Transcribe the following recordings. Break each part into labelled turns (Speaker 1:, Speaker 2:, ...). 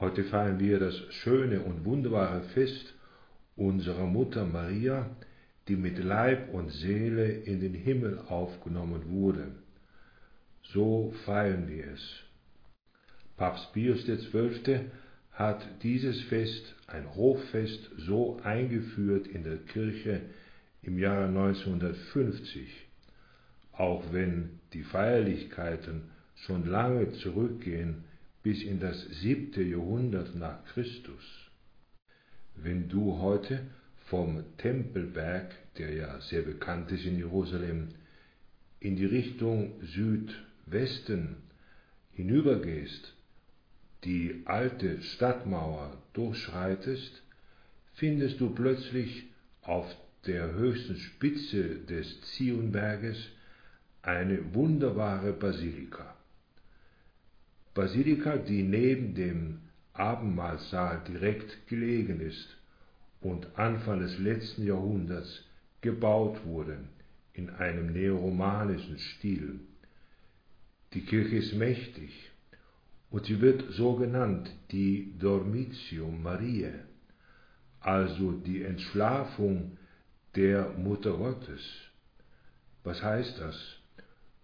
Speaker 1: Heute feiern wir das schöne und wunderbare Fest unserer Mutter Maria, die mit Leib und Seele in den Himmel aufgenommen wurde. So feiern wir es. Papst Pius XII. hat dieses Fest, ein Hochfest, so eingeführt in der Kirche im Jahre 1950, auch wenn die Feierlichkeiten schon lange zurückgehen bis in das siebte Jahrhundert nach Christus. Wenn du heute vom Tempelberg, der ja sehr bekannt ist in Jerusalem, in die Richtung Südwesten hinübergehst, die alte Stadtmauer durchschreitest, findest du plötzlich auf der höchsten Spitze des Zionberges eine wunderbare Basilika. Basilika, die neben dem Abendmahlsaal direkt gelegen ist und Anfang des letzten Jahrhunderts gebaut wurde in einem neoromanischen Stil. Die Kirche ist mächtig und sie wird so genannt die Dormitio Mariae, also die Entschlafung der Mutter Gottes. Was heißt das?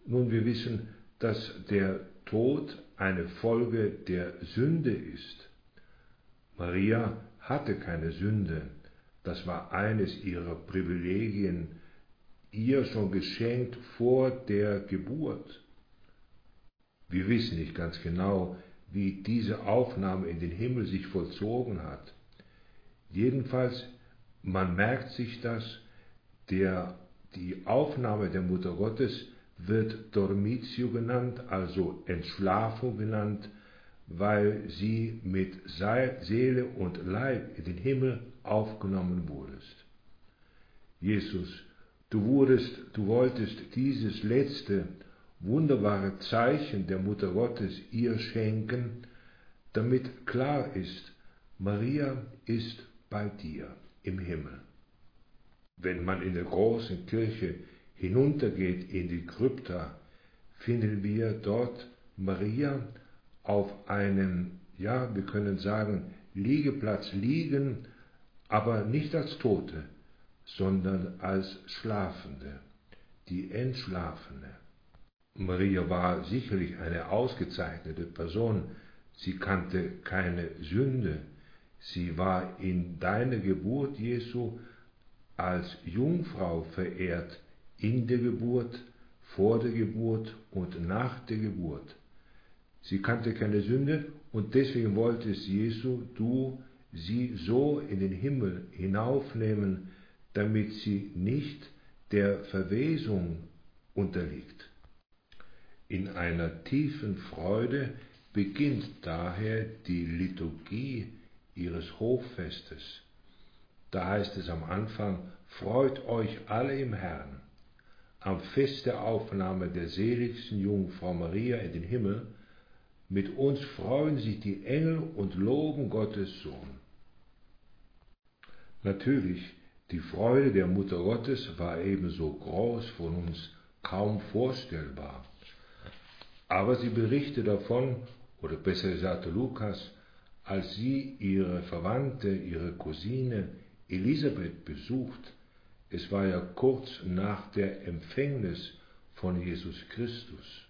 Speaker 1: Nun, wir wissen, dass der Tod eine Folge der Sünde ist. Maria hatte keine Sünde, das war eines ihrer Privilegien, ihr schon geschenkt vor der Geburt. Wir wissen nicht ganz genau, wie diese Aufnahme in den Himmel sich vollzogen hat. Jedenfalls, man merkt sich das, der, die Aufnahme der Mutter Gottes wird Dormitio genannt, also Entschlafung genannt, weil sie mit Seele und Leib in den Himmel aufgenommen wurdest. Jesus, du wurdest, du wolltest dieses letzte wunderbare Zeichen der Mutter Gottes ihr schenken, damit klar ist, Maria ist bei dir im Himmel. Wenn man in der großen Kirche hinuntergeht in die Krypta, finden wir dort Maria auf einem, ja, wir können sagen, Liegeplatz liegen, aber nicht als Tote, sondern als Schlafende, die Entschlafene. Maria war sicherlich eine ausgezeichnete Person, sie kannte keine Sünde, sie war in deiner Geburt Jesu als Jungfrau verehrt, in der Geburt, vor der Geburt und nach der Geburt. Sie kannte keine Sünde und deswegen wollte es Jesu, du sie so in den Himmel hinaufnehmen, damit sie nicht der Verwesung unterliegt. In einer tiefen Freude beginnt daher die Liturgie ihres Hochfestes. Da heißt es am Anfang, freut euch alle im Herrn. Am Fest der Aufnahme der seligsten Jungfrau Maria in den Himmel mit uns freuen sich die Engel und loben Gottes Sohn. Natürlich, die Freude der Mutter Gottes war ebenso groß von uns kaum vorstellbar. Aber sie berichtet davon, oder besser gesagt Lukas, als sie ihre Verwandte, ihre Cousine Elisabeth besucht, es war ja kurz nach der Empfängnis von Jesus Christus.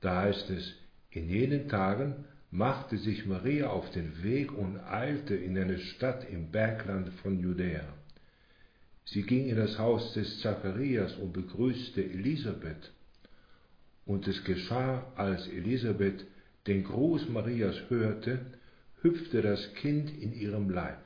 Speaker 1: Da heißt es, in jenen Tagen machte sich Maria auf den Weg und eilte in eine Stadt im Bergland von Judäa. Sie ging in das Haus des Zacharias und begrüßte Elisabeth. Und es geschah, als Elisabeth den Gruß Marias hörte, hüpfte das Kind in ihrem Leib.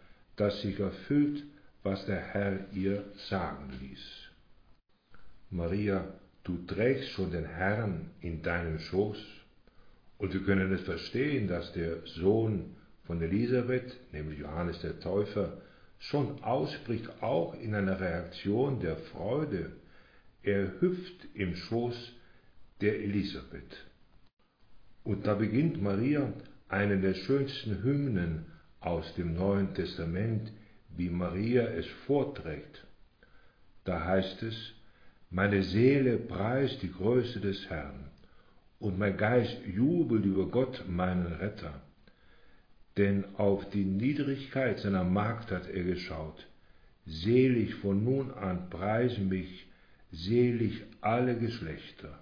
Speaker 1: dass sich erfüllt, was der Herr ihr sagen ließ. Maria, du trägst schon den Herrn in deinem Schoß. Und wir können es verstehen, dass der Sohn von Elisabeth, nämlich Johannes der Täufer, schon ausspricht, auch in einer Reaktion der Freude. Er hüpft im Schoß der Elisabeth. Und da beginnt Maria eine der schönsten Hymnen aus dem Neuen Testament, wie Maria es vorträgt. Da heißt es, meine Seele preist die Größe des Herrn, und mein Geist jubelt über Gott, meinen Retter. Denn auf die Niedrigkeit seiner Magd hat er geschaut. Selig von nun an preisen mich, selig alle Geschlechter.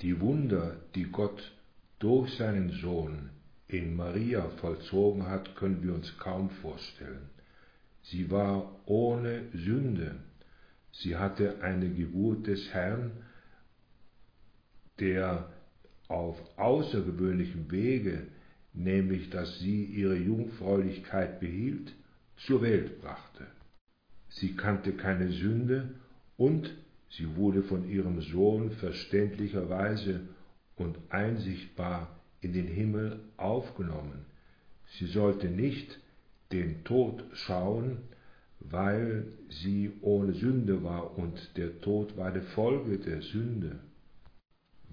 Speaker 1: Die Wunder, die Gott durch seinen Sohn in Maria vollzogen hat, können wir uns kaum vorstellen. Sie war ohne Sünde. Sie hatte eine Geburt des Herrn, der auf außergewöhnlichem Wege, nämlich dass sie ihre Jungfräulichkeit behielt, zur Welt brachte. Sie kannte keine Sünde und Sie wurde von ihrem Sohn verständlicherweise und einsichtbar in den Himmel aufgenommen. Sie sollte nicht den Tod schauen, weil sie ohne Sünde war und der Tod war die Folge der Sünde.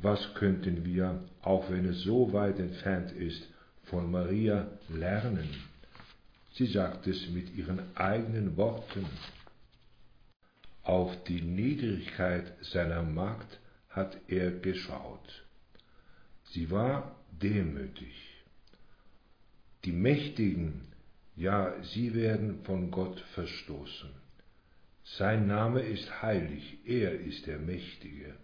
Speaker 1: Was könnten wir, auch wenn es so weit entfernt ist, von Maria lernen? Sie sagt es mit ihren eigenen Worten. Auf die Niedrigkeit seiner Magd hat er geschaut. Sie war demütig. Die Mächtigen, ja, sie werden von Gott verstoßen. Sein Name ist heilig, er ist der Mächtige.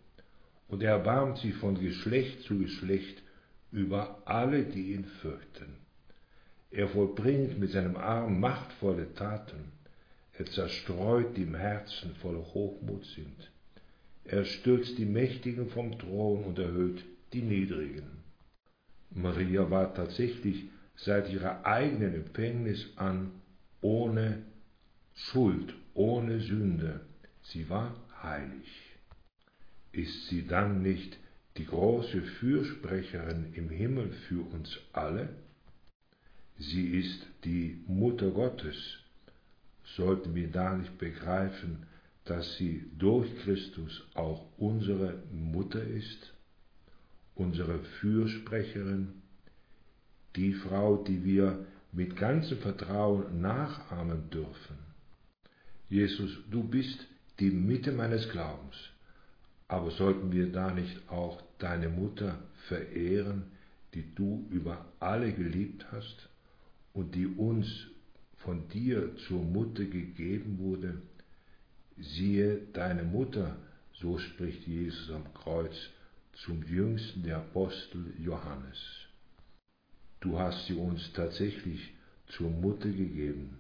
Speaker 1: Und er erbarmt sich von Geschlecht zu Geschlecht über alle, die ihn fürchten. Er vollbringt mit seinem Arm machtvolle Taten. Er zerstreut die im Herzen voller Hochmut sind. Er stürzt die Mächtigen vom Thron und erhöht die Niedrigen. Maria war tatsächlich seit ihrer eigenen Empfängnis an ohne Schuld, ohne Sünde. Sie war heilig. Ist sie dann nicht die große Fürsprecherin im Himmel für uns alle? Sie ist die Mutter Gottes, sollten wir da nicht begreifen, dass sie durch Christus auch unsere Mutter ist, unsere Fürsprecherin, die Frau, die wir mit ganzem Vertrauen nachahmen dürfen. Jesus, du bist die Mitte meines Glaubens, aber sollten wir da nicht auch deine Mutter verehren, die du über alle geliebt hast und die uns von dir zur Mutter gegeben wurde, siehe deine Mutter, so spricht Jesus am Kreuz zum jüngsten der Apostel Johannes. Du hast sie uns tatsächlich zur Mutter gegeben.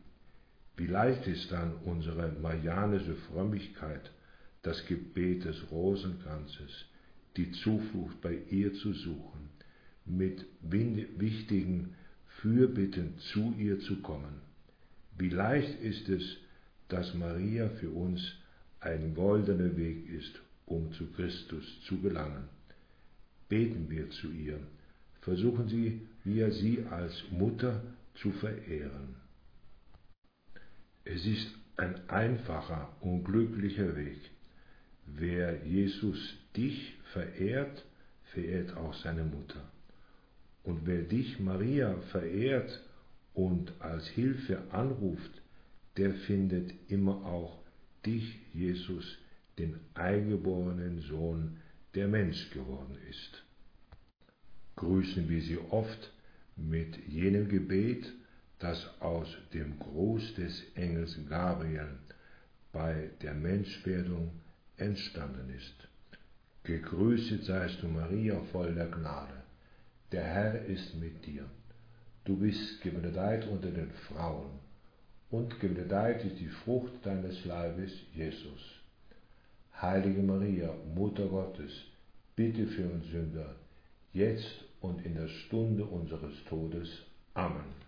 Speaker 1: Wie leicht ist dann unsere marianische Frömmigkeit, das Gebet des Rosenkranzes, die Zuflucht bei ihr zu suchen, mit wichtigen Fürbitten zu ihr zu kommen. Wie leicht ist es, dass Maria für uns ein goldener Weg ist, um zu Christus zu gelangen. Beten wir zu ihr, versuchen Sie, wir sie als Mutter zu verehren. Es ist ein einfacher und glücklicher Weg. Wer Jesus dich verehrt, verehrt auch seine Mutter. Und wer dich, Maria, verehrt und als Hilfe anruft, der findet immer auch dich, Jesus, den eingeborenen Sohn, der Mensch geworden ist. Grüßen wir sie oft mit jenem Gebet, das aus dem Gruß des Engels Gabriel bei der Menschwerdung entstanden ist. Gegrüßet seist du, Maria, voll der Gnade. der Herr ist mit dir. Du bist gebenedeit unter den Frauen, und gebenedeit ist die Frucht deines Leibes, Jesus. Heilige Maria, Mutter Gottes, bitte für uns Sünder, jetzt und in der Stunde unseres Todes. Amen.